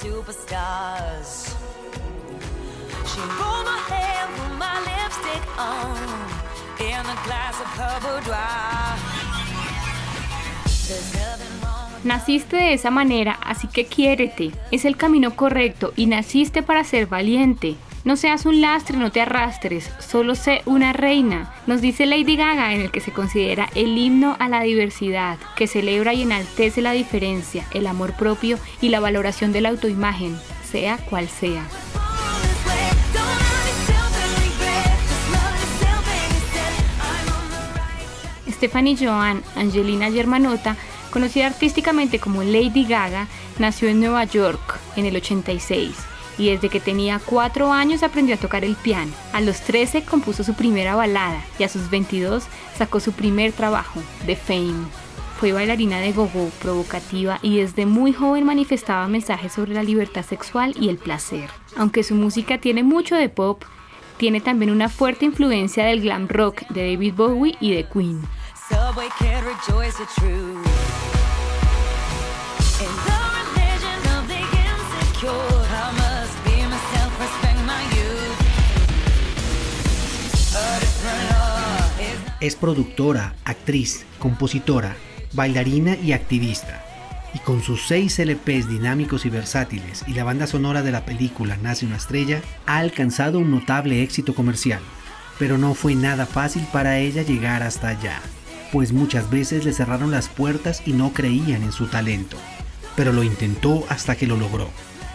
superstars. She rolled my hair, put my lipstick on, in a glass of her boudoir. Naciste de esa manera, así que quiérete. Es el camino correcto y naciste para ser valiente. No seas un lastre, no te arrastres, solo sé una reina, nos dice Lady Gaga en el que se considera el himno a la diversidad, que celebra y enaltece la diferencia, el amor propio y la valoración de la autoimagen, sea cual sea. Stephanie Joan Angelina Germanotta, conocida artísticamente como Lady Gaga, nació en Nueva York en el 86 y desde que tenía 4 años aprendió a tocar el piano. A los 13 compuso su primera balada y a sus 22 sacó su primer trabajo, The Fame. Fue bailarina de gogo, provocativa y desde muy joven manifestaba mensajes sobre la libertad sexual y el placer. Aunque su música tiene mucho de pop, tiene también una fuerte influencia del glam rock de David Bowie y de Queen. Subway Es productora, actriz, compositora, bailarina y activista. Y con sus seis LPs dinámicos y versátiles y la banda sonora de la película Nace una estrella, ha alcanzado un notable éxito comercial. Pero no fue nada fácil para ella llegar hasta allá, pues muchas veces le cerraron las puertas y no creían en su talento. Pero lo intentó hasta que lo logró.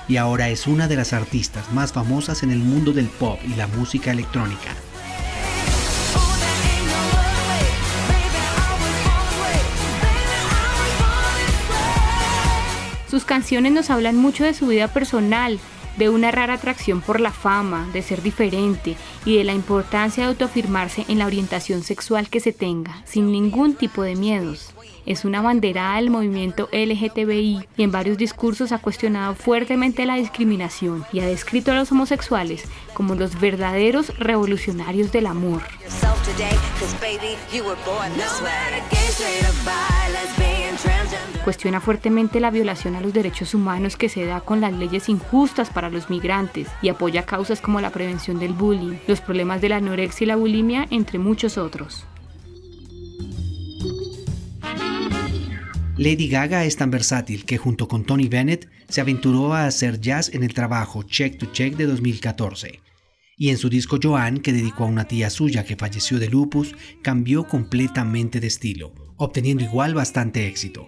Y ahora es una de las artistas más famosas en el mundo del pop y la música electrónica. Sus canciones nos hablan mucho de su vida personal, de una rara atracción por la fama, de ser diferente y de la importancia de autoafirmarse en la orientación sexual que se tenga, sin ningún tipo de miedos. Es una banderada del movimiento LGTBI y en varios discursos ha cuestionado fuertemente la discriminación y ha descrito a los homosexuales como los verdaderos revolucionarios del amor. Cuestiona fuertemente la violación a los derechos humanos que se da con las leyes injustas para los migrantes y apoya causas como la prevención del bullying, los problemas de la anorexia y la bulimia, entre muchos otros. Lady Gaga es tan versátil que junto con Tony Bennett se aventuró a hacer jazz en el trabajo Check to Check de 2014. Y en su disco Joan, que dedicó a una tía suya que falleció de lupus, cambió completamente de estilo, obteniendo igual bastante éxito.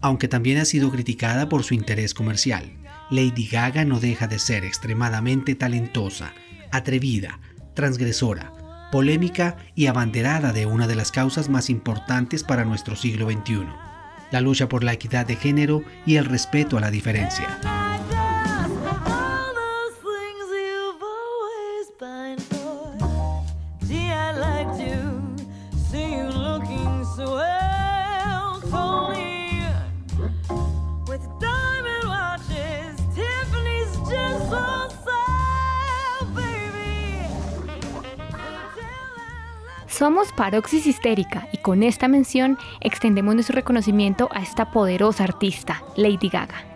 Aunque también ha sido criticada por su interés comercial, Lady Gaga no deja de ser extremadamente talentosa, atrevida, transgresora, polémica y abanderada de una de las causas más importantes para nuestro siglo XXI, la lucha por la equidad de género y el respeto a la diferencia. Somos Paroxis Histérica y con esta mención extendemos nuestro reconocimiento a esta poderosa artista, Lady Gaga.